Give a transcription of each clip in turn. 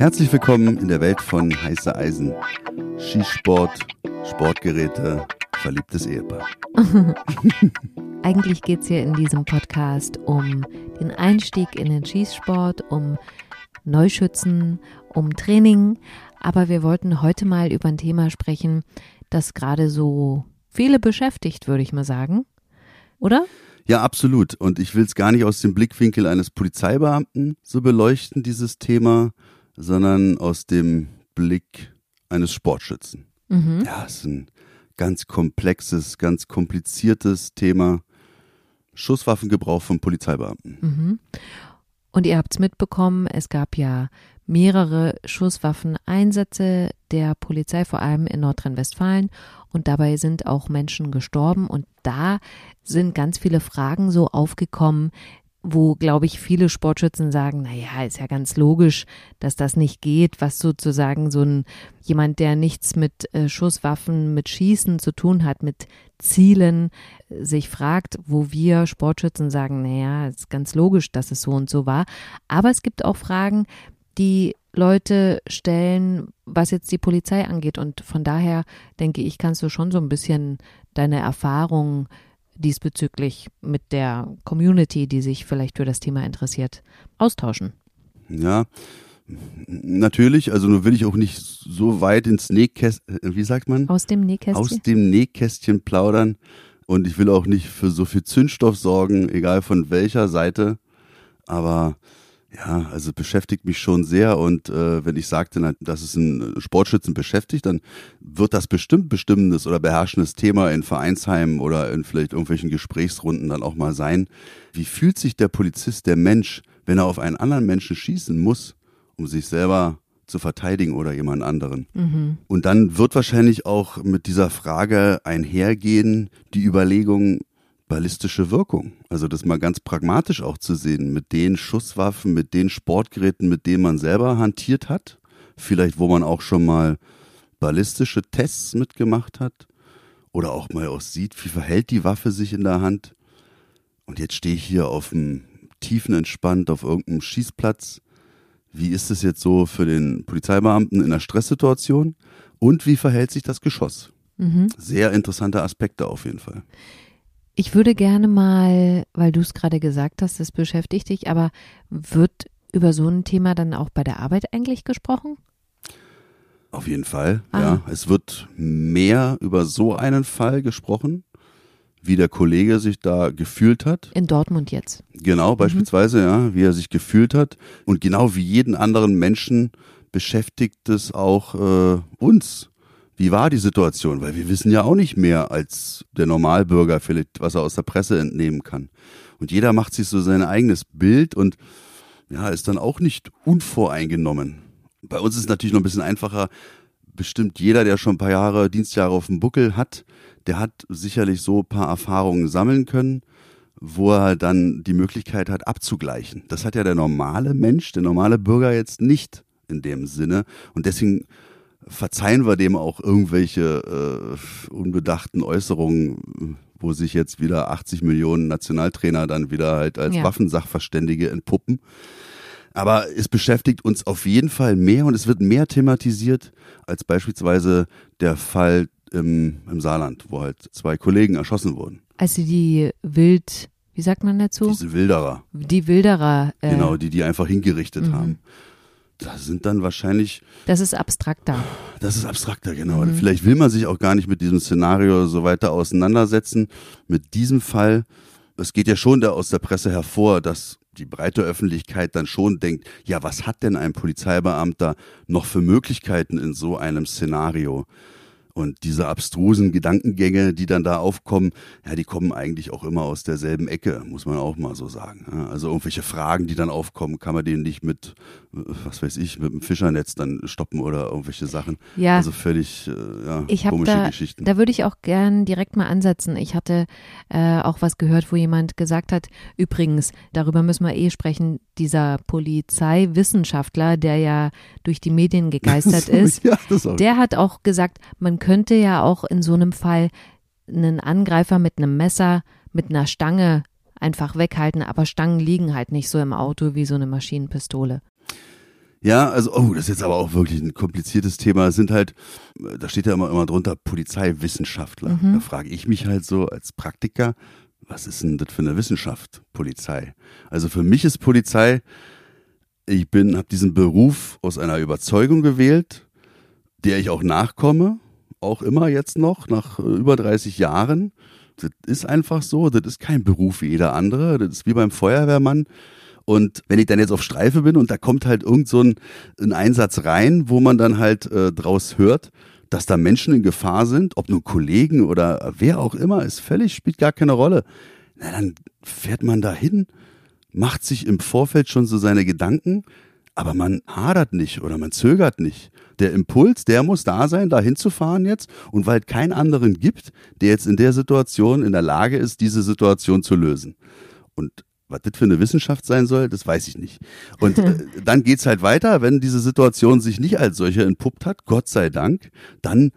Herzlich willkommen in der Welt von heiße Eisen. Skisport, Sportgeräte, verliebtes Ehepaar. Eigentlich geht es hier in diesem Podcast um den Einstieg in den Schießsport, um Neuschützen, um Training. Aber wir wollten heute mal über ein Thema sprechen, das gerade so viele beschäftigt, würde ich mal sagen. Oder? Ja, absolut. Und ich will es gar nicht aus dem Blickwinkel eines Polizeibeamten so beleuchten, dieses Thema, sondern aus dem Blick eines Sportschützen. Mhm. Ja, es ist ein ganz komplexes, ganz kompliziertes Thema. Schusswaffengebrauch von Polizeibeamten. Mhm. Und ihr habt es mitbekommen, es gab ja mehrere Schusswaffeneinsätze der Polizei, vor allem in Nordrhein-Westfalen. Und dabei sind auch Menschen gestorben. Und da sind ganz viele Fragen so aufgekommen, wo, glaube ich, viele Sportschützen sagen, na ja, ist ja ganz logisch, dass das nicht geht, was sozusagen so ein jemand, der nichts mit äh, Schusswaffen, mit Schießen zu tun hat, mit Zielen, äh, sich fragt, wo wir Sportschützen sagen, na ja, ist ganz logisch, dass es so und so war. Aber es gibt auch Fragen, die Leute stellen, was jetzt die Polizei angeht. Und von daher denke ich, kannst du schon so ein bisschen deine Erfahrungen diesbezüglich mit der Community, die sich vielleicht für das Thema interessiert, austauschen. Ja, natürlich. Also nur will ich auch nicht so weit ins Nähkästchen, wie sagt man? Aus dem Nähkästchen. Aus dem Nähkästchen plaudern. Und ich will auch nicht für so viel Zündstoff sorgen, egal von welcher Seite. Aber ja, also beschäftigt mich schon sehr und äh, wenn ich sagte, dass es einen Sportschützen beschäftigt, dann wird das bestimmt bestimmendes oder beherrschendes Thema in Vereinsheimen oder in vielleicht irgendwelchen Gesprächsrunden dann auch mal sein. Wie fühlt sich der Polizist, der Mensch, wenn er auf einen anderen Menschen schießen muss, um sich selber zu verteidigen oder jemand anderen? Mhm. Und dann wird wahrscheinlich auch mit dieser Frage einhergehen die Überlegung, ballistische Wirkung. Also das mal ganz pragmatisch auch zu sehen, mit den Schusswaffen, mit den Sportgeräten, mit denen man selber hantiert hat, vielleicht wo man auch schon mal ballistische Tests mitgemacht hat oder auch mal auch sieht, wie verhält die Waffe sich in der Hand. Und jetzt stehe ich hier auf dem tiefen entspannt auf irgendeinem Schießplatz. Wie ist es jetzt so für den Polizeibeamten in einer Stresssituation? Und wie verhält sich das Geschoss? Mhm. Sehr interessante Aspekte auf jeden Fall. Ich würde gerne mal, weil du es gerade gesagt hast, das beschäftigt dich, aber wird über so ein Thema dann auch bei der Arbeit eigentlich gesprochen? Auf jeden Fall, ah. ja. Es wird mehr über so einen Fall gesprochen, wie der Kollege sich da gefühlt hat. In Dortmund jetzt. Genau, beispielsweise, mhm. ja, wie er sich gefühlt hat. Und genau wie jeden anderen Menschen beschäftigt es auch äh, uns wie war die Situation? Weil wir wissen ja auch nicht mehr als der Normalbürger vielleicht, was er aus der Presse entnehmen kann. Und jeder macht sich so sein eigenes Bild und ja, ist dann auch nicht unvoreingenommen. Bei uns ist es natürlich noch ein bisschen einfacher. Bestimmt jeder, der schon ein paar Jahre, Dienstjahre auf dem Buckel hat, der hat sicherlich so ein paar Erfahrungen sammeln können, wo er dann die Möglichkeit hat, abzugleichen. Das hat ja der normale Mensch, der normale Bürger jetzt nicht in dem Sinne. Und deswegen verzeihen wir dem auch irgendwelche äh, unbedachten Äußerungen, wo sich jetzt wieder 80 Millionen Nationaltrainer dann wieder halt als ja. Waffensachverständige entpuppen. Aber es beschäftigt uns auf jeden Fall mehr und es wird mehr thematisiert als beispielsweise der Fall im, im Saarland, wo halt zwei Kollegen erschossen wurden. Also die Wild, wie sagt man dazu? Diese Wilderer. Die Wilderer. Äh, genau, die die einfach hingerichtet mhm. haben das sind dann wahrscheinlich. Das ist abstrakter. Das ist abstrakter, genau. Mhm. Vielleicht will man sich auch gar nicht mit diesem Szenario so weiter auseinandersetzen. Mit diesem Fall, es geht ja schon da aus der Presse hervor, dass die breite Öffentlichkeit dann schon denkt, ja, was hat denn ein Polizeibeamter noch für Möglichkeiten in so einem Szenario? Und diese abstrusen Gedankengänge, die dann da aufkommen, ja, die kommen eigentlich auch immer aus derselben Ecke, muss man auch mal so sagen. Also irgendwelche Fragen, die dann aufkommen, kann man denen nicht mit, was weiß ich, mit einem Fischernetz dann stoppen oder irgendwelche Sachen. Ja. Also völlig äh, ja, ich komische da, Geschichten. Da würde ich auch gern direkt mal ansetzen. Ich hatte äh, auch was gehört, wo jemand gesagt hat, übrigens, darüber müssen wir eh sprechen, dieser Polizeiwissenschaftler, der ja durch die Medien gegeistert ist, ja, der hat auch gesagt, man könnte ja auch in so einem Fall einen Angreifer mit einem Messer, mit einer Stange einfach weghalten, aber Stangen liegen halt nicht so im Auto wie so eine Maschinenpistole. Ja, also, oh, das ist jetzt aber auch wirklich ein kompliziertes Thema. Es sind halt, da steht ja immer, immer drunter Polizeiwissenschaftler. Mhm. Da frage ich mich halt so als Praktiker, was ist denn das für eine Wissenschaft, Polizei? Also für mich ist Polizei, ich bin, habe diesen Beruf aus einer Überzeugung gewählt, der ich auch nachkomme, auch immer jetzt noch, nach äh, über 30 Jahren. Das ist einfach so, das ist kein Beruf wie jeder andere, das ist wie beim Feuerwehrmann und wenn ich dann jetzt auf Streife bin und da kommt halt irgend so ein, ein Einsatz rein, wo man dann halt äh, draus hört, dass da Menschen in Gefahr sind, ob nur Kollegen oder wer auch immer, ist völlig, spielt gar keine Rolle. Na, dann fährt man da hin, macht sich im Vorfeld schon so seine Gedanken, aber man hadert nicht oder man zögert nicht. Der Impuls, der muss da sein, da hinzufahren jetzt. Und weil es keinen anderen gibt, der jetzt in der Situation in der Lage ist, diese Situation zu lösen. Und was das für eine Wissenschaft sein soll, das weiß ich nicht. Und äh, dann geht's halt weiter, wenn diese Situation sich nicht als solche entpuppt hat, Gott sei Dank, dann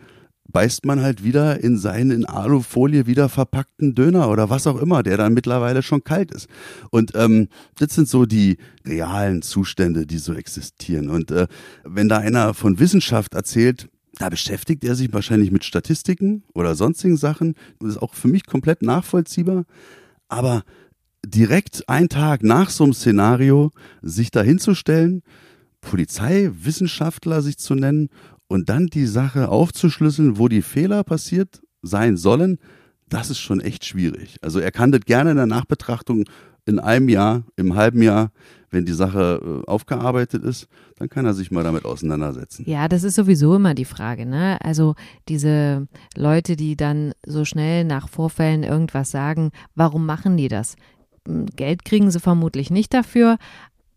beißt man halt wieder in seinen in Alufolie wieder verpackten Döner oder was auch immer, der dann mittlerweile schon kalt ist. Und ähm, das sind so die realen Zustände, die so existieren. Und äh, wenn da einer von Wissenschaft erzählt, da beschäftigt er sich wahrscheinlich mit Statistiken oder sonstigen Sachen. Das ist auch für mich komplett nachvollziehbar. Aber direkt einen Tag nach so einem Szenario sich dahinzustellen, Polizeiwissenschaftler sich zu nennen und dann die Sache aufzuschlüsseln, wo die Fehler passiert sein sollen, das ist schon echt schwierig. Also er kann das gerne in der Nachbetrachtung in einem Jahr, im halben Jahr, wenn die Sache äh, aufgearbeitet ist, dann kann er sich mal damit auseinandersetzen. Ja, das ist sowieso immer die Frage, ne? Also diese Leute, die dann so schnell nach Vorfällen irgendwas sagen, warum machen die das? Geld kriegen sie vermutlich nicht dafür.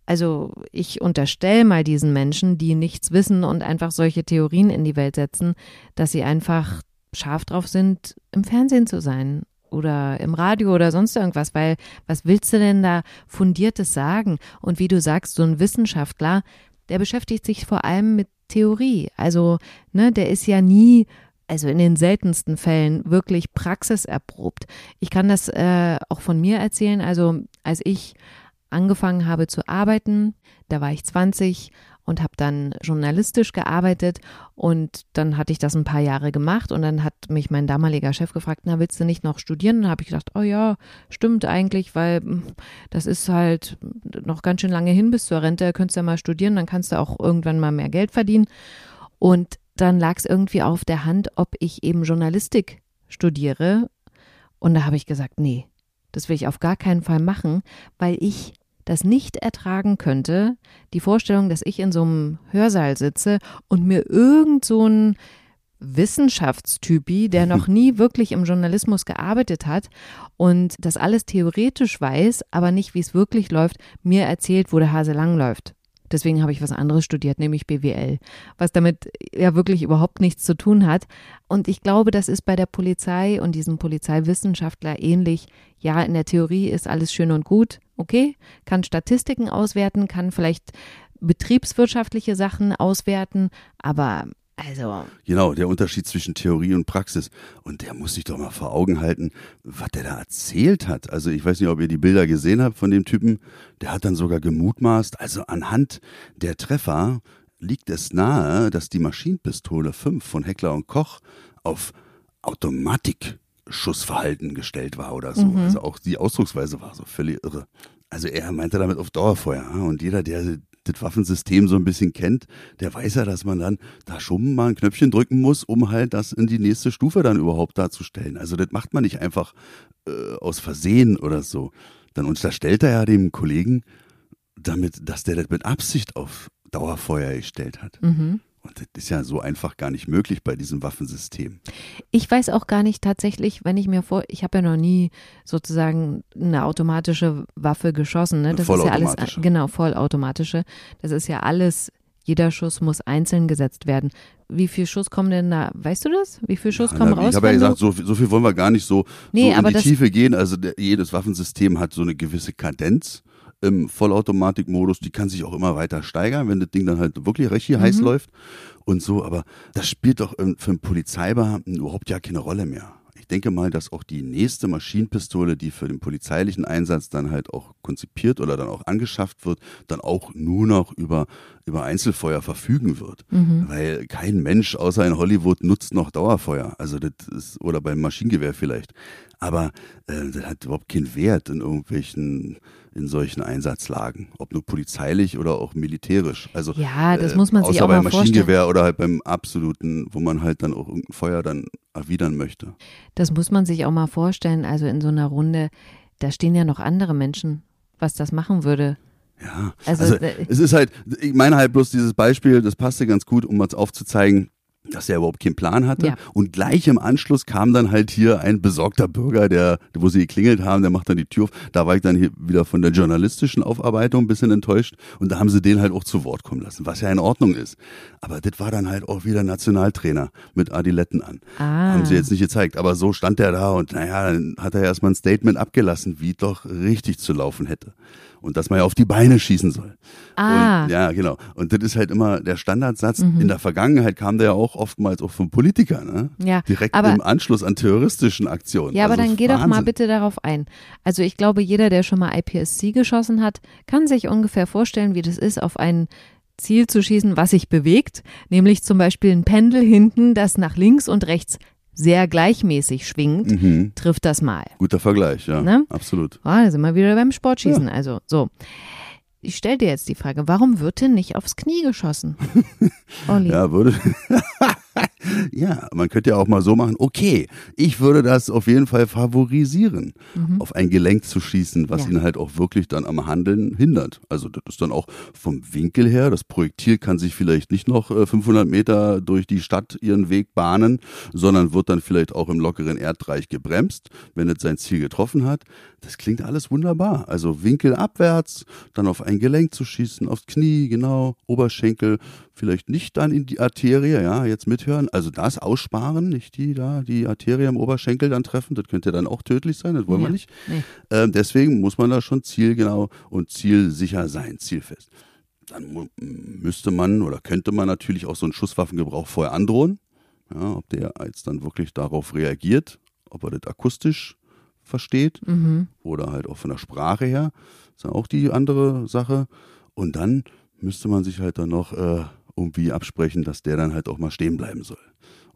Also ich unterstelle mal diesen Menschen, die nichts wissen und einfach solche Theorien in die Welt setzen, dass sie einfach scharf drauf sind, im Fernsehen zu sein oder im Radio oder sonst irgendwas, weil was willst du denn da fundiertes sagen? Und wie du sagst, so ein Wissenschaftler, der beschäftigt sich vor allem mit Theorie. Also, ne, der ist ja nie also in den seltensten Fällen wirklich praxiserprobt. Ich kann das äh, auch von mir erzählen. Also als ich angefangen habe zu arbeiten, da war ich 20 und habe dann journalistisch gearbeitet und dann hatte ich das ein paar Jahre gemacht und dann hat mich mein damaliger Chef gefragt, na willst du nicht noch studieren? Und dann habe ich gedacht, oh ja, stimmt eigentlich, weil hm, das ist halt noch ganz schön lange hin bis zur Rente, könntest du ja mal studieren, dann kannst du auch irgendwann mal mehr Geld verdienen. Und dann lag es irgendwie auf der Hand, ob ich eben Journalistik studiere. Und da habe ich gesagt, nee, das will ich auf gar keinen Fall machen, weil ich das nicht ertragen könnte, die Vorstellung, dass ich in so einem Hörsaal sitze und mir irgend so ein Wissenschaftstypi, der noch nie wirklich im Journalismus gearbeitet hat und das alles theoretisch weiß, aber nicht, wie es wirklich läuft, mir erzählt, wo der Hase langläuft. Deswegen habe ich was anderes studiert, nämlich BWL, was damit ja wirklich überhaupt nichts zu tun hat. Und ich glaube, das ist bei der Polizei und diesem Polizeiwissenschaftler ähnlich. Ja, in der Theorie ist alles schön und gut, okay, kann Statistiken auswerten, kann vielleicht betriebswirtschaftliche Sachen auswerten, aber also. Genau, der Unterschied zwischen Theorie und Praxis. Und der muss sich doch mal vor Augen halten, was der da erzählt hat. Also ich weiß nicht, ob ihr die Bilder gesehen habt von dem Typen. Der hat dann sogar gemutmaßt, also anhand der Treffer liegt es nahe, dass die Maschinenpistole 5 von Heckler und Koch auf Automatikschussverhalten gestellt war oder so. Mhm. Also auch die Ausdrucksweise war so völlig irre. Also er meinte damit auf Dauerfeuer. Und jeder, der das Waffensystem so ein bisschen kennt, der weiß ja, dass man dann da schon mal ein Knöpfchen drücken muss, um halt das in die nächste Stufe dann überhaupt darzustellen. Also das macht man nicht einfach äh, aus Versehen oder so. Dann unterstellt er ja dem Kollegen damit, dass der das mit Absicht auf Dauerfeuer gestellt hat. Mhm. Und das ist ja so einfach gar nicht möglich bei diesem Waffensystem. Ich weiß auch gar nicht tatsächlich, wenn ich mir vor, ich habe ja noch nie sozusagen eine automatische Waffe geschossen. Ne? Das ist ja alles, genau, vollautomatische. Das ist ja alles, jeder Schuss muss einzeln gesetzt werden. Wie viel Schuss kommen denn da, weißt du das? Wie viel Schuss ja, kommen na, raus? Ich habe ja gesagt, so, so, viel wollen wir gar nicht so, nee, so in die Tiefe gehen. Also der, jedes Waffensystem hat so eine gewisse Kadenz im Vollautomatikmodus, die kann sich auch immer weiter steigern, wenn das Ding dann halt wirklich richtig mhm. heiß läuft und so, aber das spielt doch für einen Polizeibeamten überhaupt ja keine Rolle mehr. ich denke mal, dass auch die nächste Maschinenpistole, die für den polizeilichen Einsatz dann halt auch konzipiert oder dann auch angeschafft wird, dann auch nur noch über, über Einzelfeuer verfügen wird. Mhm. Weil kein Mensch außer in Hollywood nutzt noch Dauerfeuer. Also das ist, oder beim Maschinengewehr vielleicht. Aber äh, das hat überhaupt keinen Wert in irgendwelchen in solchen Einsatzlagen, ob nur polizeilich oder auch militärisch. Also ja, das muss man sich auch beim mal Maschinengewehr vorstellen. oder halt beim absoluten, wo man halt dann auch irgendein Feuer dann erwidern möchte. Das muss man sich auch mal vorstellen. Also in so einer Runde, da stehen ja noch andere Menschen, was das machen würde. Ja, also, also es ist halt, ich meine halt bloß dieses Beispiel, das passte ganz gut, um uns aufzuzeigen, dass er überhaupt keinen Plan hatte. Ja. Und gleich im Anschluss kam dann halt hier ein besorgter Bürger, der, wo sie geklingelt haben, der macht dann die Tür auf. Da war ich dann hier wieder von der journalistischen Aufarbeitung ein bisschen enttäuscht. Und da haben sie den halt auch zu Wort kommen lassen, was ja in Ordnung ist. Aber das war dann halt auch wieder Nationaltrainer mit Adiletten an. Ah. Haben sie jetzt nicht gezeigt. Aber so stand er da und naja, dann hat er erstmal ein Statement abgelassen, wie doch richtig zu laufen hätte und dass man ja auf die Beine schießen soll. Ah. Und, ja, genau. Und das ist halt immer der Standardsatz. Mhm. In der Vergangenheit kam der ja auch oftmals auch vom Politiker, ne? Ja. Direkt aber, im Anschluss an terroristischen Aktionen. Ja, aber also dann geh Wahnsinn. doch mal bitte darauf ein. Also ich glaube, jeder, der schon mal IPSC geschossen hat, kann sich ungefähr vorstellen, wie das ist, auf ein Ziel zu schießen, was sich bewegt, nämlich zum Beispiel ein Pendel hinten, das nach links und rechts sehr gleichmäßig schwingt, mhm. trifft das mal. Guter Vergleich, ja. Ne? Absolut. Oh, da sind wir wieder beim Sportschießen. Ja. Also, so. Ich stelle dir jetzt die Frage, warum wird denn nicht aufs Knie geschossen? Olli. Ja, würde. ja, man könnte ja auch mal so machen, okay, ich würde das auf jeden Fall favorisieren, mhm. auf ein Gelenk zu schießen, was ja. ihn halt auch wirklich dann am Handeln hindert. Also das ist dann auch vom Winkel her, das Projektil kann sich vielleicht nicht noch 500 äh, Meter durch die Stadt ihren Weg bahnen, sondern wird dann vielleicht auch im lockeren Erdreich gebremst, wenn es sein Ziel getroffen hat. Das klingt alles wunderbar. Also Winkel abwärts, dann auf ein Gelenk zu schießen, aufs Knie, genau, Oberschenkel, vielleicht nicht dann in die Arterie, ja, jetzt mithören. Also das aussparen, nicht die da, die Arterie im Oberschenkel dann treffen. Das könnte dann auch tödlich sein, das wollen ja, wir nicht. Nee. Ähm, deswegen muss man da schon zielgenau und zielsicher sein, zielfest. Dann müsste man oder könnte man natürlich auch so einen Schusswaffengebrauch vorher androhen. Ja, ob der jetzt dann wirklich darauf reagiert, ob er das akustisch versteht mhm. oder halt auch von der Sprache her. Das ist ja auch die andere Sache. Und dann müsste man sich halt dann noch äh, irgendwie absprechen, dass der dann halt auch mal stehen bleiben soll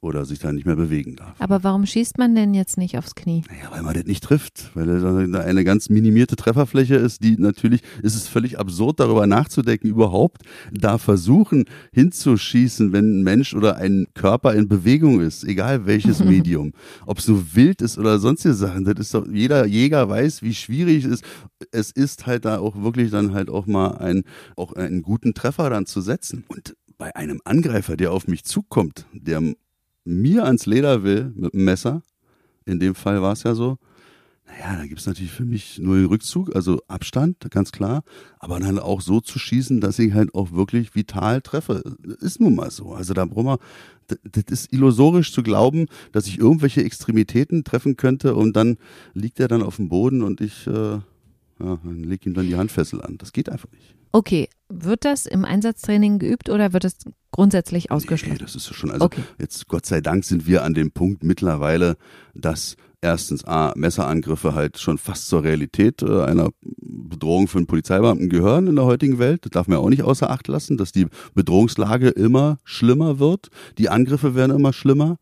oder sich dann nicht mehr bewegen darf. Aber warum schießt man denn jetzt nicht aufs Knie? Naja, weil man das nicht trifft, weil da eine ganz minimierte Trefferfläche ist, die natürlich ist es völlig absurd, darüber nachzudenken, überhaupt da versuchen hinzuschießen, wenn ein Mensch oder ein Körper in Bewegung ist, egal welches Medium, ob es so wild ist oder sonstige Sachen, das ist doch, jeder Jäger weiß, wie schwierig es ist. Es ist halt da auch wirklich dann halt auch mal ein, auch einen guten Treffer dann zu setzen. Und bei einem Angreifer, der auf mich zukommt, der mir ans Leder will mit dem Messer, in dem Fall war es ja so, naja, da gibt es natürlich für mich nur den Rückzug, also Abstand, ganz klar, aber dann auch so zu schießen, dass ich halt auch wirklich vital treffe. Ist nun mal so. Also da brauchen wir, das ist illusorisch zu glauben, dass ich irgendwelche Extremitäten treffen könnte und dann liegt er dann auf dem Boden und ich äh, ja, leg ihm dann die Handfessel an. Das geht einfach nicht. Okay, wird das im Einsatztraining geübt oder wird es grundsätzlich ausgeschlossen? Nee, das ist schon. Also okay. jetzt Gott sei Dank sind wir an dem Punkt mittlerweile, dass erstens A, Messerangriffe halt schon fast zur Realität äh, einer Bedrohung für einen Polizeibeamten gehören in der heutigen Welt. Das darf man ja auch nicht außer Acht lassen, dass die Bedrohungslage immer schlimmer wird. Die Angriffe werden immer schlimmer.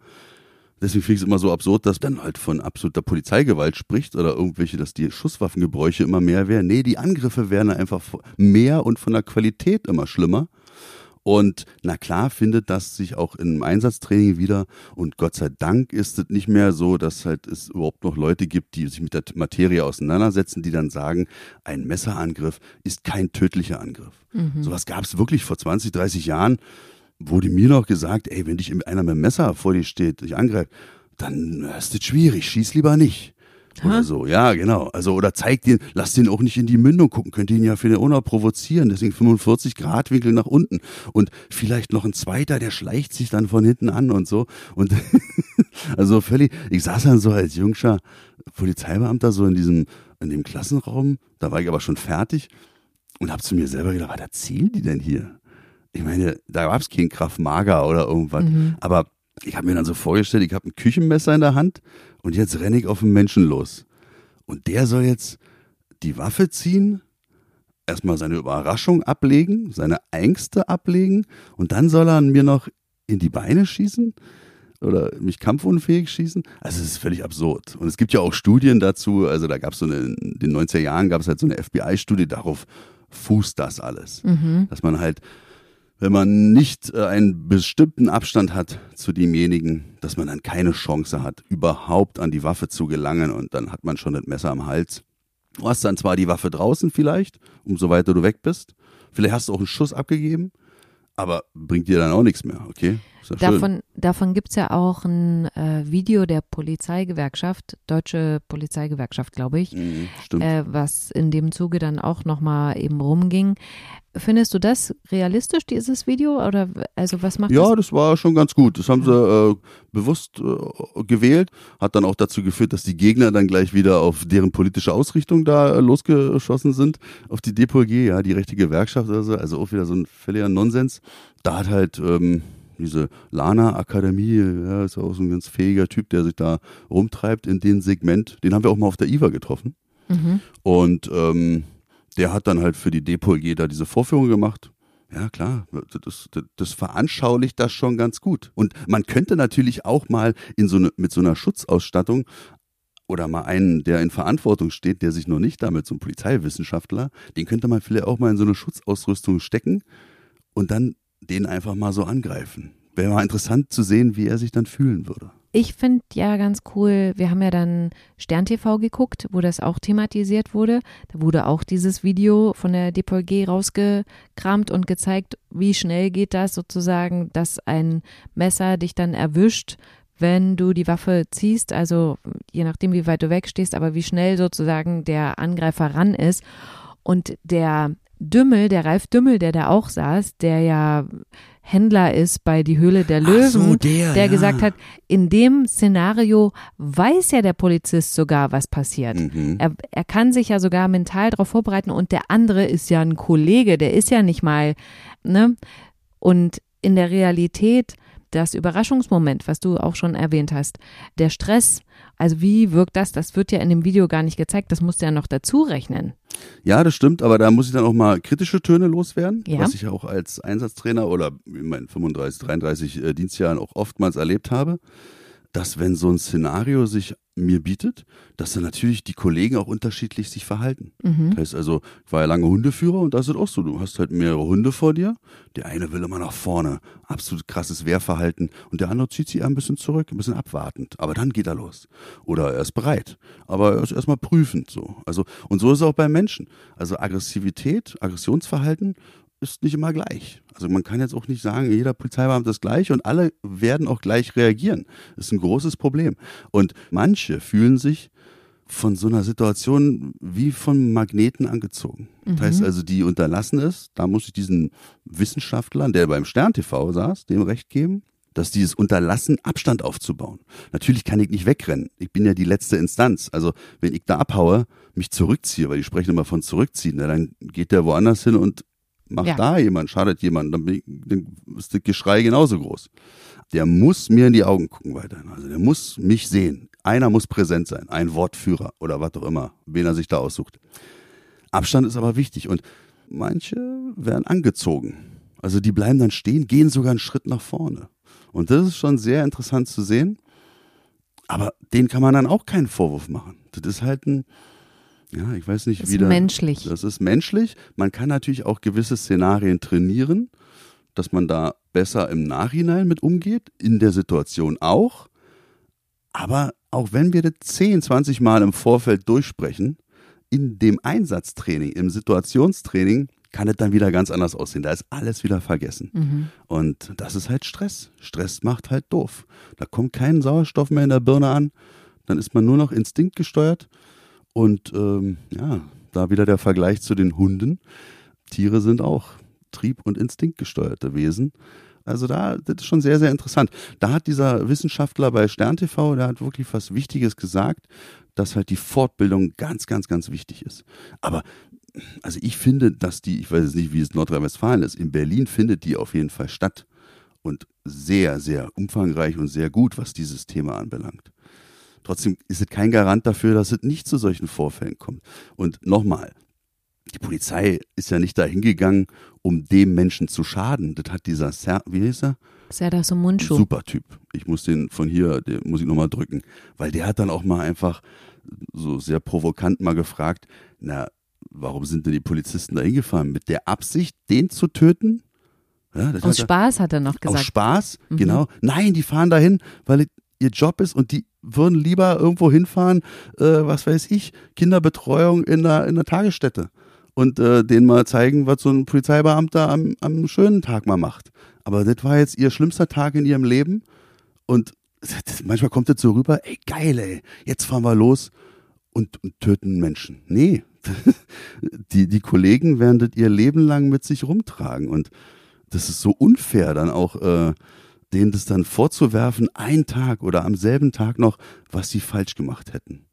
Deswegen finde ich es immer so absurd, dass dann halt von absoluter Polizeigewalt spricht oder irgendwelche, dass die Schusswaffengebräuche immer mehr werden. Nee, die Angriffe werden einfach mehr und von der Qualität immer schlimmer. Und na klar findet das sich auch im Einsatztraining wieder. Und Gott sei Dank ist es nicht mehr so, dass halt es überhaupt noch Leute gibt, die sich mit der Materie auseinandersetzen, die dann sagen, ein Messerangriff ist kein tödlicher Angriff. Mhm. Sowas gab es wirklich vor 20, 30 Jahren wurde mir noch gesagt, ey, wenn dich einer mit dem Messer vor dir steht, dich angreift, dann ist das schwierig, schieß lieber nicht. Oder so, ja, genau. Also, oder zeig den, lass den auch nicht in die Mündung gucken, könnt ihn ja für den Unau provozieren, deswegen 45 Grad Winkel nach unten. Und vielleicht noch ein zweiter, der schleicht sich dann von hinten an und so. Und also völlig, ich saß dann so als jüngscher Polizeibeamter so in diesem, in dem Klassenraum, da war ich aber schon fertig und hab zu mir selber gedacht, was erzählen die denn hier? Ich meine, da gab es kein Kraftmager oder irgendwas. Mhm. Aber ich habe mir dann so vorgestellt, ich habe ein Küchenmesser in der Hand Und jetzt renne ich auf einen Menschen los. Und der soll jetzt die Waffe ziehen, erstmal seine Überraschung ablegen, seine Ängste ablegen und dann soll er mir noch in die Beine schießen oder mich kampfunfähig schießen. Also es ist völlig absurd. Und es gibt ja auch Studien dazu, also da gab es so eine, in den 90er Jahren gab es halt so eine FBI-Studie, darauf fußt das alles. Mhm. Dass man halt, wenn man nicht äh, einen bestimmten Abstand hat zu demjenigen, dass man dann keine Chance hat, überhaupt an die Waffe zu gelangen und dann hat man schon das Messer am Hals. Du hast dann zwar die Waffe draußen vielleicht, umso weiter du weg bist. Vielleicht hast du auch einen Schuss abgegeben, aber bringt dir dann auch nichts mehr, okay? Davon davon gibt es ja auch ein äh, Video der Polizeigewerkschaft, Deutsche Polizeigewerkschaft, glaube ich, mhm, äh, was in dem Zuge dann auch nochmal eben rumging. Findest du das realistisch, dieses Video? Oder also was macht Ja, das? das war schon ganz gut. Das haben sie äh, bewusst äh, gewählt. Hat dann auch dazu geführt, dass die Gegner dann gleich wieder auf deren politische Ausrichtung da äh, losgeschossen sind. Auf die DPOG, ja, die rechte Gewerkschaft oder so. Also auch wieder so ein völliger Nonsens. Da hat halt ähm, diese Lana-Akademie, ja, ist auch so ein ganz fähiger Typ, der sich da rumtreibt in dem Segment. Den haben wir auch mal auf der IWA getroffen. Mhm. Und ähm, der hat dann halt für die DPOG da diese Vorführung gemacht. Ja, klar, das, das, das veranschaulicht das schon ganz gut. Und man könnte natürlich auch mal in so eine, mit so einer Schutzausstattung oder mal einen, der in Verantwortung steht, der sich noch nicht damit, so ein Polizeiwissenschaftler, den könnte man vielleicht auch mal in so eine Schutzausrüstung stecken und dann den einfach mal so angreifen. Wäre mal interessant zu sehen, wie er sich dann fühlen würde. Ich finde ja ganz cool, wir haben ja dann Stern TV geguckt, wo das auch thematisiert wurde. Da wurde auch dieses Video von der DPG rausgekramt und gezeigt, wie schnell geht das sozusagen, dass ein Messer dich dann erwischt, wenn du die Waffe ziehst, also je nachdem, wie weit du wegstehst, aber wie schnell sozusagen der Angreifer ran ist. Und der Dümmel, der Ralf Dümmel, der da auch saß, der ja Händler ist bei die Höhle der Löwen, so, der, der ja. gesagt hat, in dem Szenario weiß ja der Polizist sogar, was passiert. Mhm. Er, er kann sich ja sogar mental darauf vorbereiten und der andere ist ja ein Kollege, der ist ja nicht mal, ne? Und in der Realität, das Überraschungsmoment, was du auch schon erwähnt hast, der Stress, also wie wirkt das? Das wird ja in dem Video gar nicht gezeigt, das musst du ja noch dazu rechnen. Ja, das stimmt, aber da muss ich dann auch mal kritische Töne loswerden, Ja. was ich ja auch als Einsatztrainer oder in meinen 35, 33 äh, Dienstjahren auch oftmals erlebt habe, dass wenn so ein Szenario sich mir bietet, dass dann natürlich die Kollegen auch unterschiedlich sich verhalten. Mhm. Das heißt also, ich war ja lange Hundeführer und da ist es auch so, du hast halt mehrere Hunde vor dir, der eine will immer nach vorne, absolut krasses Wehrverhalten und der andere zieht sich ein bisschen zurück, ein bisschen abwartend, aber dann geht er los. Oder er ist bereit, aber er ist erstmal prüfend so. Also, und so ist es auch bei Menschen. Also Aggressivität, Aggressionsverhalten ist nicht immer gleich. Also man kann jetzt auch nicht sagen, jeder Polizeibeamte ist gleich und alle werden auch gleich reagieren. Das ist ein großes Problem. Und manche fühlen sich von so einer Situation wie von Magneten angezogen. Das heißt also, die unterlassen es, da muss ich diesen Wissenschaftlern, der beim Stern TV saß, dem Recht geben, dass dieses Unterlassen Abstand aufzubauen. Natürlich kann ich nicht wegrennen. Ich bin ja die letzte Instanz. Also wenn ich da abhaue, mich zurückziehe, weil die sprechen immer von zurückziehen, na, dann geht der woanders hin und macht Ja. da jemand, schadet jemand, dann, dann ist das Geschrei genauso groß. Der muss mir in die Augen gucken weiterhin. Also der muss mich sehen. Einer muss präsent sein, ein Wortführer oder was auch immer, wen er sich da aussucht. Abstand ist aber wichtig und manche werden angezogen. Also die bleiben dann stehen, gehen sogar einen Schritt nach vorne. Und das ist schon sehr interessant zu sehen. Aber denen kann man dann auch keinen Vorwurf machen. Das ist halt ein, ja, ich weiß nicht, Das wie ist da- menschlich. Das ist menschlich. Man kann natürlich auch gewisse Szenarien trainieren, dass man da besser im Nachhinein mit umgeht, in der Situation auch. Aber auch wenn wir das 10, 20 Mal im Vorfeld durchsprechen, in dem Einsatztraining, im Situationstraining, kann es dann wieder ganz anders aussehen. Da ist alles wieder vergessen. Mhm. Und das ist halt Stress. Stress macht halt doof. Da kommt kein Sauerstoff mehr in der Birne an. Dann ist man nur noch instinktgesteuert. Und ähm, ja, da wieder der Vergleich zu den Hunden. Tiere sind auch trieb- und instinktgesteuerte Wesen. Also da, das ist schon sehr, sehr interessant. Da hat dieser Wissenschaftler bei Stern TV, der hat wirklich was Wichtiges gesagt, dass halt die Fortbildung ganz, ganz, ganz wichtig ist. Aber also ich finde, dass die, ich weiß jetzt nicht, wie es in Nordrhein-Westfalen ist, in Berlin findet die auf jeden Fall statt. Und sehr, sehr umfangreich und sehr gut, was dieses Thema anbelangt. Trotzdem ist es kein Garant dafür, dass es nicht zu solchen Vorfällen kommt. Und nochmal, die Polizei ist ja nicht dahin gegangen, um dem Menschen zu schaden. Das hat dieser, Ser wie hieß er? Serdar Mundschuh. Super Typ. Ich muss den von hier, den muss ich nochmal drücken. Weil der hat dann auch mal einfach so sehr provokant mal gefragt, na, warum sind denn die Polizisten da hingefahren? Mit der Absicht, den zu töten? Ja, Aus hat Spaß hat er noch gesagt. Aus Spaß, mhm. genau. Nein, die fahren dahin, weil ihr Job ist und die würden lieber irgendwo hinfahren, äh, was weiß ich, Kinderbetreuung in einer, in einer Tagesstätte und äh, denen mal zeigen, was so ein Polizeibeamter am, am schönen Tag mal macht. Aber das war jetzt ihr schlimmster Tag in ihrem Leben und manchmal kommt das so rüber, ey geil, ey, jetzt fahren wir los und, und töten Menschen. Nee, die, die Kollegen werden das ihr Leben lang mit sich rumtragen und das ist so unfair dann auch, äh, denen das dann vorzuwerfen, einen Tag oder am selben Tag noch, was sie falsch gemacht hätten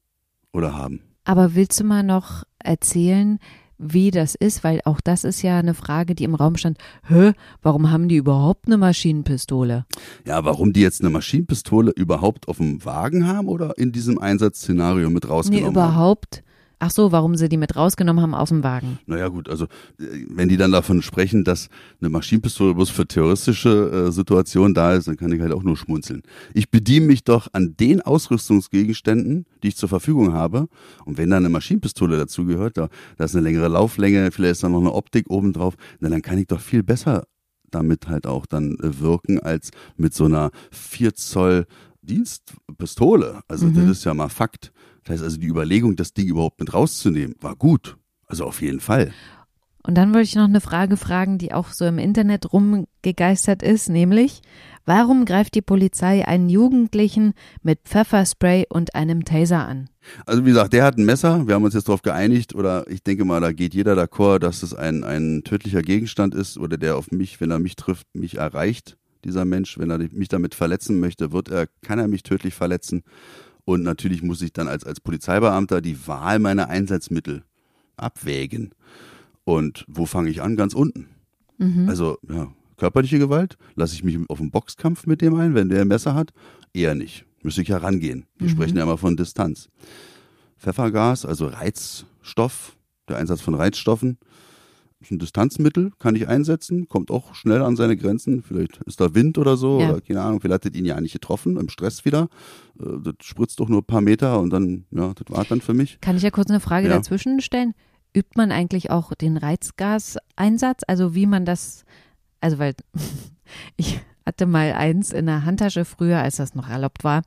oder haben. Aber willst du mal noch erzählen, wie das ist, weil auch das ist ja eine Frage, die im Raum stand. Hä, warum haben die überhaupt eine Maschinenpistole? Ja, warum die jetzt eine Maschinenpistole überhaupt auf dem Wagen haben oder in diesem Einsatzszenario mit rausgenommen nee, überhaupt. Haben? Ach so, warum sie die mit rausgenommen haben aus dem Wagen. Naja gut, also wenn die dann davon sprechen, dass eine Maschinenpistole bloß für terroristische äh, Situationen da ist, dann kann ich halt auch nur schmunzeln. Ich bediene mich doch an den Ausrüstungsgegenständen, die ich zur Verfügung habe. Und wenn da eine Maschinenpistole dazugehört, da, da ist eine längere Lauflänge, vielleicht ist da noch eine Optik obendrauf, dann kann ich doch viel besser damit halt auch dann äh, wirken als mit so einer 4 Zoll Dienstpistole. Also mhm. das ist ja mal Fakt. Das heißt also, die Überlegung, das Ding überhaupt mit rauszunehmen, war gut. Also auf jeden Fall. Und dann wollte ich noch eine Frage fragen, die auch so im Internet rumgegeistert ist, nämlich, warum greift die Polizei einen Jugendlichen mit Pfefferspray und einem Taser an? Also wie gesagt, der hat ein Messer, wir haben uns jetzt darauf geeinigt, oder ich denke mal, da geht jeder d'accord, dass es ein, ein tödlicher Gegenstand ist oder der auf mich, wenn er mich trifft, mich erreicht, dieser Mensch, wenn er mich damit verletzen möchte, wird er, kann er mich tödlich verletzen. Und natürlich muss ich dann als, als Polizeibeamter die Wahl meiner Einsatzmittel abwägen. Und wo fange ich an? Ganz unten. Mhm. Also, ja, körperliche Gewalt, lasse ich mich auf einen Boxkampf mit dem ein, wenn der ein Messer hat? Eher nicht. Müsste ich ja rangehen. Wir mhm. sprechen ja immer von Distanz. Pfeffergas, also Reizstoff, der Einsatz von Reizstoffen, ist ein Distanzmittel, kann ich einsetzen, kommt auch schnell an seine Grenzen. Vielleicht ist da Wind oder so, ja. oder keine Ahnung, vielleicht hat ihn ja nicht getroffen, im Stress wieder. Äh, das spritzt doch nur ein paar Meter und dann, ja, das war dann für mich. Kann ich ja kurz eine Frage ja. dazwischen stellen? Übt man eigentlich auch den Reizgaseinsatz? Also wie man das, also weil ich hatte mal eins in der Handtasche früher, als das noch erlaubt war,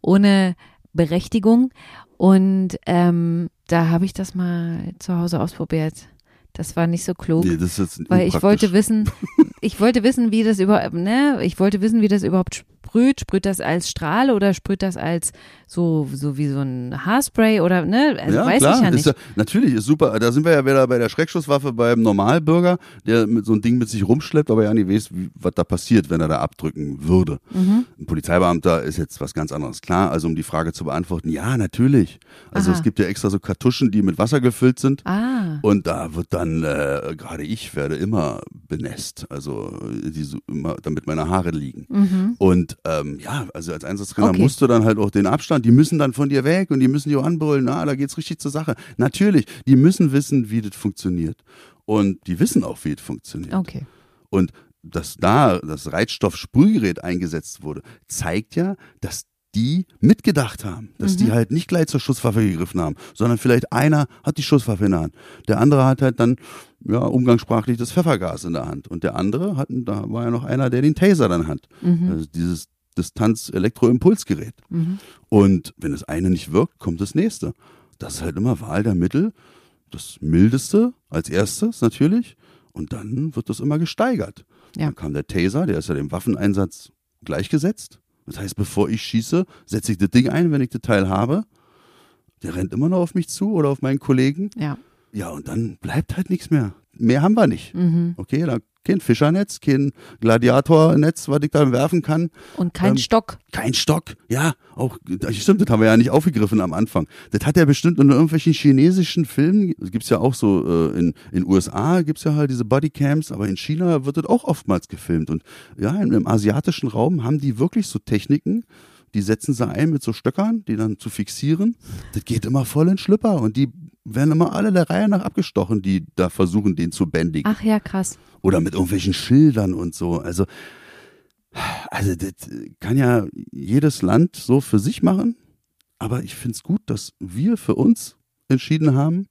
ohne Berechtigung. Und ähm, da habe ich das mal zu Hause ausprobiert. Das war nicht so klug. Nee, das ist weil ich wollte wissen, ich wollte wissen, wie das überhaupt, ne, ich wollte wissen, wie das überhaupt sprüht. Sprüht das als Strahl oder sprüht das als so, so wie so ein Haarspray oder, ne? Also ja, weiß klar. ich ja nicht. Ist ja, natürlich, ist super. Da sind wir ja wieder bei der Schreckschusswaffe beim Normalbürger, der mit so ein Ding mit sich rumschleppt, aber ja nicht weiß, wie, was da passiert, wenn er da abdrücken würde. Mhm. Ein Polizeibeamter ist jetzt was ganz anderes. Klar, also um die Frage zu beantworten, ja, natürlich. Also Aha. es gibt ja extra so Kartuschen, die mit Wasser gefüllt sind. Ah. Und da wird dann, äh, gerade ich werde immer benässt, also die so immer, damit meine Haare liegen. Mhm. Und ähm, ja, also als Einsatztrainer okay. musst du dann halt auch den Abstand, die müssen dann von dir weg und die müssen dir anbrüllen, na, da geht's richtig zur Sache. Natürlich, die müssen wissen, wie das funktioniert. Und die wissen auch, wie das funktioniert. Okay. Und dass da das Reizstoff-Sprühgerät eingesetzt wurde, zeigt ja, dass die mitgedacht haben, dass mhm. die halt nicht gleich zur Schusswaffe gegriffen haben, sondern vielleicht einer hat die Schusswaffe in der Hand, der andere hat halt dann ja umgangssprachlich das Pfeffergas in der Hand und der andere hat, da war ja noch einer, der den Taser dann hat, mhm. also dieses Distanz-Elektroimpulsgerät. Mhm. Und wenn das eine nicht wirkt, kommt das nächste. Das ist halt immer Wahl der Mittel. Das mildeste als erstes natürlich und dann wird das immer gesteigert. Ja. Dann kam der Taser, der ist ja dem Waffeneinsatz gleichgesetzt das heißt, bevor ich schieße, setze ich das Ding ein, wenn ich das Teil habe. Der rennt immer noch auf mich zu oder auf meinen Kollegen. Ja. Ja, und dann bleibt halt nichts mehr. Mehr haben wir nicht. Mhm. Okay, da kein Fischernetz, kein Gladiatornetz, was ich da werfen kann. Und kein ähm, Stock. Kein Stock, ja. Auch, stimmt, das haben wir ja nicht aufgegriffen am Anfang. Das hat er bestimmt in irgendwelchen chinesischen Filmen, das gibt's ja auch so, äh, in in USA gibt's ja halt diese Bodycams, aber in China wird das auch oftmals gefilmt. Und ja, im, im asiatischen Raum haben die wirklich so Techniken, die setzen sie ein mit so Stöckern, die dann zu fixieren. Das geht immer voll in Schlüpper und die werden immer alle der Reihe nach abgestochen, die da versuchen, den zu bändigen. Ach ja, krass. Oder mit irgendwelchen Schildern und so. Also, also das kann ja jedes Land so für sich machen. Aber ich finde es gut, dass wir für uns entschieden haben,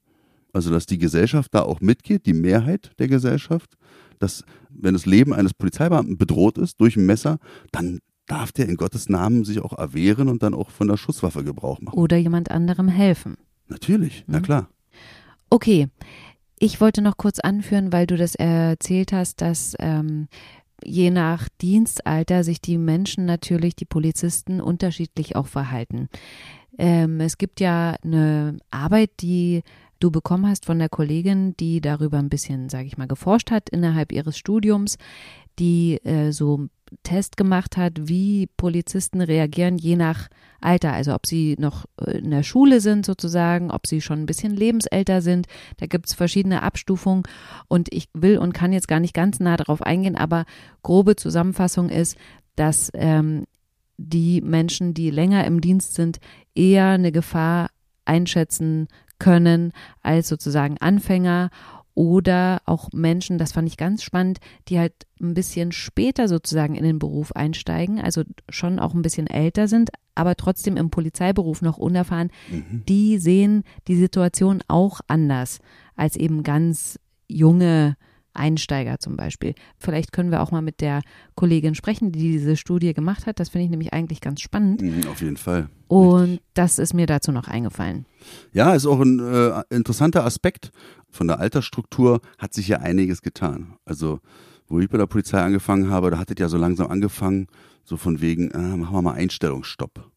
also dass die Gesellschaft da auch mitgeht, die Mehrheit der Gesellschaft, dass wenn das Leben eines Polizeibeamten bedroht ist durch ein Messer, dann darf der in Gottes Namen sich auch erwehren und dann auch von der Schusswaffe Gebrauch machen. Oder jemand anderem helfen. Natürlich, na Mhm. klar. Okay, ich wollte noch kurz anführen, weil du das erzählt hast, dass ähm, je nach Dienstalter sich die Menschen natürlich, die Polizisten, unterschiedlich auch verhalten. Ähm, es gibt ja eine Arbeit, die du bekommen hast von der Kollegin, die darüber ein bisschen, sage ich mal, geforscht hat innerhalb ihres Studiums, die äh, so Test gemacht hat, wie Polizisten reagieren je nach Alter, also ob sie noch äh, in der Schule sind sozusagen, ob sie schon ein bisschen lebensälter sind. Da gibt es verschiedene Abstufungen. Und ich will und kann jetzt gar nicht ganz nah darauf eingehen, aber grobe Zusammenfassung ist, dass ähm, die Menschen, die länger im Dienst sind, eher eine Gefahr einschätzen können als sozusagen Anfänger oder auch Menschen, das fand ich ganz spannend, die halt ein bisschen später sozusagen in den Beruf einsteigen, also schon auch ein bisschen älter sind, aber trotzdem im Polizeiberuf noch unerfahren, Mhm. die sehen die Situation auch anders als eben ganz junge Einsteiger zum Beispiel. Vielleicht können wir auch mal mit der Kollegin sprechen, die diese Studie gemacht hat. Das finde ich nämlich eigentlich ganz spannend. Mhm, Auf jeden Fall. Und das ist mir dazu noch eingefallen. Ja, ist auch ein äh, interessanter Aspekt. Von der Altersstruktur hat sich ja einiges getan. Also, wo ich bei der Polizei angefangen habe, da hat es ja so langsam angefangen, so von wegen, äh, machen wir mal Einstellungsstopp.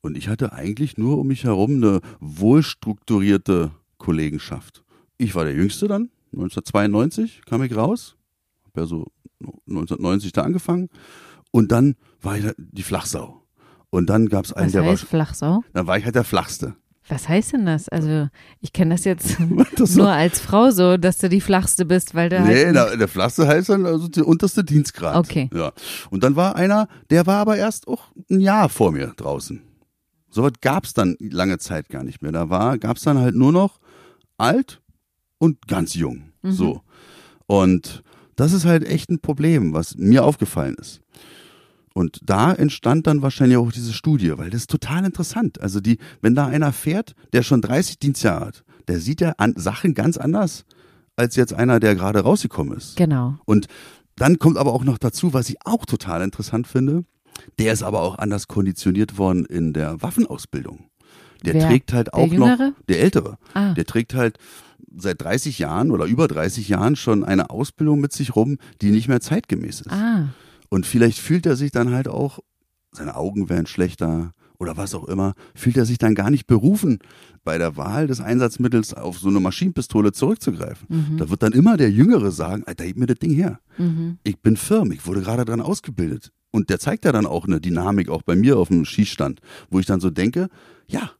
Und ich hatte eigentlich nur um mich herum eine wohlstrukturierte Kollegenschaft. Ich war der Jüngste dann, 1992 kam ich raus, habe ja so 1990 da angefangen. Und dann war ich die Flachsau. Und dann gab es einen, Was der war, heißt Flachsau? dann war ich halt der Flachste. Was heißt denn das? Also, ich kenne das jetzt Das nur als Frau so, dass du die Flachste bist, weil du Nee, halt. der, der Flachste heißt dann also der unterste Dienstgrad. Okay. Ja. Und dann war einer, der war aber erst auch ein Jahr vor mir draußen. Sowas gab's dann lange Zeit gar nicht mehr. Da war, gab's dann halt nur noch alt und ganz jung. Mhm. So. Und das ist halt echt ein Problem, was mir aufgefallen ist. Und da entstand dann wahrscheinlich auch diese Studie, weil das ist total interessant. Also die, wenn da einer fährt, der schon 30 Dienstjahre hat, der sieht ja an Sachen ganz anders als jetzt einer, der gerade rausgekommen ist. Genau. Und dann kommt aber auch noch dazu, was ich auch total interessant finde, der ist aber auch anders konditioniert worden in der Waffenausbildung. Der Wer? trägt halt Der auch Jüngere? noch, der Ältere, Ah, der trägt halt seit 30 Jahren oder über 30 Jahren schon eine Ausbildung mit sich rum, die nicht mehr zeitgemäß ist. ah. Und vielleicht fühlt er sich dann halt auch, seine Augen werden schlechter oder was auch immer, fühlt er sich dann gar nicht berufen, bei der Wahl des Einsatzmittels auf so eine Maschinenpistole zurückzugreifen. Mhm. Da wird dann immer der Jüngere sagen, Alter, gib mir das Ding her. Mhm. Ich bin firm, ich wurde gerade dran ausgebildet. Und der zeigt ja dann auch eine Dynamik, auch bei mir auf dem Schießstand, wo ich dann so denke, ja,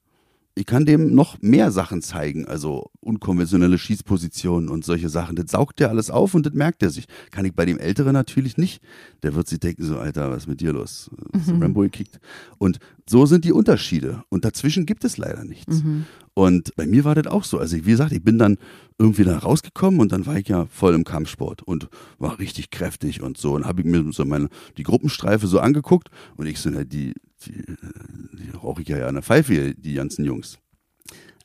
ich kann dem noch mehr Sachen zeigen, also unkonventionelle Schießpositionen und solche Sachen. Das saugt der alles auf und das merkt er sich. Kann ich bei dem Älteren natürlich nicht. Der wird sich denken, so, Alter, was ist mit dir los? Du Rambo gekickt? Und so sind die Unterschiede. Und dazwischen gibt es leider nichts. Mhm. Und bei mir war das auch so. Also wie gesagt, ich bin dann irgendwie da rausgekommen und dann war ich ja voll im Kampfsport und war richtig kräftig und so. Und habe ich mir so meine, die Gruppenstreife so angeguckt und ich so, na, die, die, die rauche ich ja an der Pfeife, die ganzen Jungs.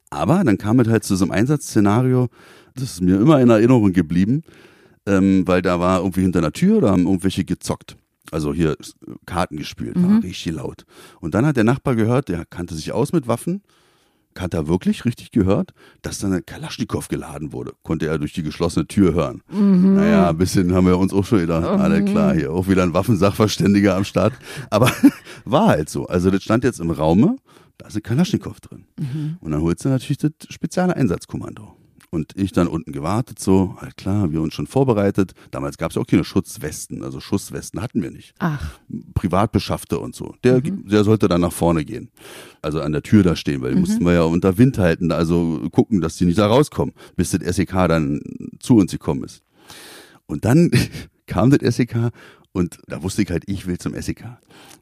Aber dann kam es halt zu so einem Einsatzszenario, das ist mir immer in Erinnerung geblieben, ähm, weil da war irgendwie hinter einer Tür, da haben irgendwelche gezockt. Also hier äh, Karten gespielt, war Mhm. richtig laut. Und dann hat der Nachbar gehört, der kannte sich aus mit Waffen, hat er wirklich richtig gehört, dass da eine Kalaschnikow geladen wurde. Konnte er durch die geschlossene Tür hören. Mhm. Naja, ein bisschen haben wir uns auch schon gedacht, alle klar, hier auch wieder ein Waffensachverständiger am Start. Aber war halt so. Also das stand jetzt im Raume, da ist ein Kalaschnikow drin. Mhm. Und dann holst du natürlich das spezielle Einsatzkommando. Und ich dann unten gewartet, so, halt klar, wir uns schon vorbereitet. Damals gab es auch keine Schutzwesten, also Schusswesten hatten wir nicht. Ach, Privat beschaffte und so. Der, der sollte dann nach vorne gehen. Also an der Tür da stehen, weil die mussten wir ja unter Wind halten, also gucken, dass die nicht da rauskommen, bis das SEK dann zu uns gekommen ist. Und dann kam das SEK Und da wusste ich halt, ich will zum SEK.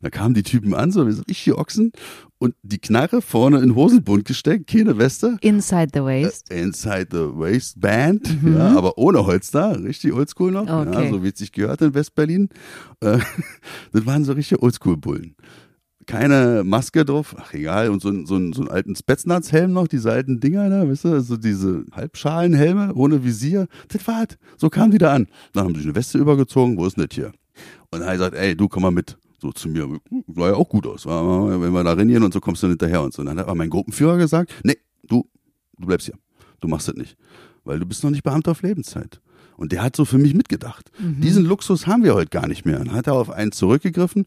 Da kamen die Typen an, so wie so richtige Ochsen und die Knarre vorne in Hosenbund gesteckt, keine Weste. Inside the waist. Äh, inside the waistband, mhm. ja, aber ohne Holster, richtig oldschool noch, okay. ja, so wie es sich gehört in Westberlin. Äh, das waren so richtige Oldschool-Bullen keine Maske drauf, ach egal, und so, so, so einen alten Spetsnaz-Helm noch, diese alten Dinger da, weißt du, so diese Halbschalenhelme ohne Visier. Das war halt, so kam die da an. Dann haben sie eine Weste übergezogen, wo ist denn das hier? Und dann hat er gesagt, ey, du komm mal mit. So zu mir, sah ja auch gut aus. Wenn wir da rennen und so kommst du hinterher und so. Und dann hat aber mein Gruppenführer gesagt, nee, du, du bleibst hier. Du machst das nicht. Weil du bist noch nicht Beamter auf Lebenszeit. Und der hat so für mich mitgedacht. Mhm. Diesen Luxus haben wir heute gar nicht mehr. Dann hat er auf einen zurückgegriffen,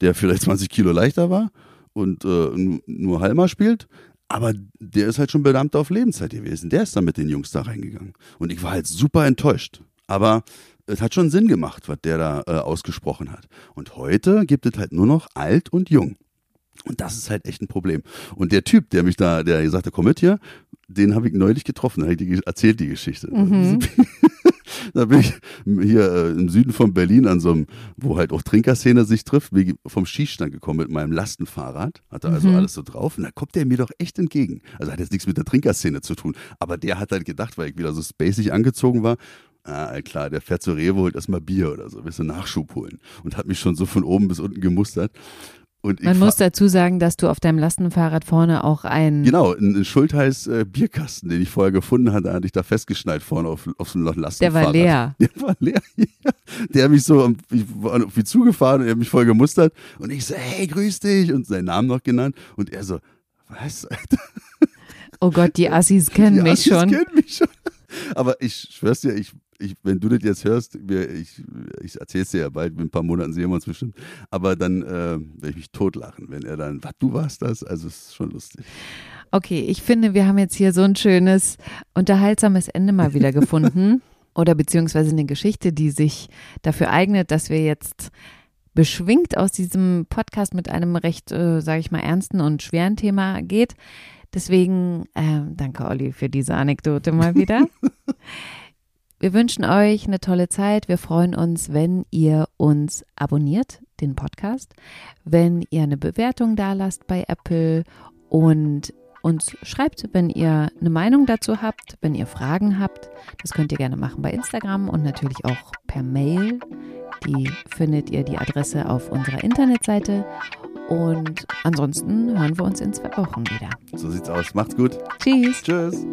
der vielleicht 20 Kilo leichter war und äh, nur Halma spielt. Aber der ist halt schon Beamter auf Lebenszeit gewesen. Der ist dann mit den Jungs da reingegangen. Und ich war halt super enttäuscht. Aber es hat schon Sinn gemacht, was der da äh, ausgesprochen hat. Und heute gibt es halt nur noch alt und jung. Und das ist halt echt ein Problem. Und der Typ, der mich da, der gesagt hat, komm mit hier, den habe ich neulich getroffen, da habe ich die, erzählt die Geschichte. Mhm. da bin ich hier äh, im Süden von Berlin an so einem, wo halt auch Trinkerszene sich trifft, bin vom Schießstand gekommen mit meinem Lastenfahrrad, hatte also mhm. alles so drauf und da kommt der mir doch echt entgegen. Also hat jetzt nichts mit der Trinkerszene zu tun, aber der hat halt gedacht, weil ich wieder so spacig angezogen war, Ah, klar, der fährt zur Rewe, holt erstmal Bier oder so, willst du Nachschub holen. Und hat mich schon so von oben bis unten gemustert. Man muss dazu sagen, dass du auf deinem Lastenfahrrad vorne auch ein. Genau, ein Schultheiß äh, Bierkasten, den ich vorher gefunden hatte, hatte ich da festgeschnallt vorne auf, auf so einem Lastenfahrrad. Der war leer. Der war leer, ja. Der hat mich so, ich war auf mich zugefahren und er hat mich voll gemustert und ich so, hey, grüß dich und seinen Namen noch genannt und er so, was, Alter? Oh Gott, die Assis kennen die mich Assis schon. kennen mich schon. Aber ich schwör's dir, ich ich, wenn du das jetzt hörst, ich, ich erzähl's dir ja bald, in ein paar Monaten sehen wir uns bestimmt, aber dann äh, werde ich mich totlachen, wenn er dann, was, du warst das? Also es ist schon lustig. Okay, ich finde, wir haben jetzt hier so ein schönes, unterhaltsames Ende mal wieder gefunden. oder beziehungsweise eine Geschichte, die sich dafür eignet, dass wir jetzt beschwingt aus diesem Podcast mit einem recht, äh, sage ich mal, ernsten und schweren Thema geht. Deswegen, äh, danke Olli für diese Anekdote mal wieder. Wir wünschen euch eine tolle Zeit. Wir freuen uns, wenn ihr uns abonniert, den Podcast, wenn ihr eine Bewertung da lasst bei Apple und uns schreibt, wenn ihr eine Meinung dazu habt, wenn ihr Fragen habt. Das könnt ihr gerne machen bei Instagram und natürlich auch per Mail. Die findet ihr die Adresse auf unserer Internetseite. Und ansonsten hören wir uns in zwei Wochen wieder. So sieht's aus. Macht's gut. Tschüss. Tschüss.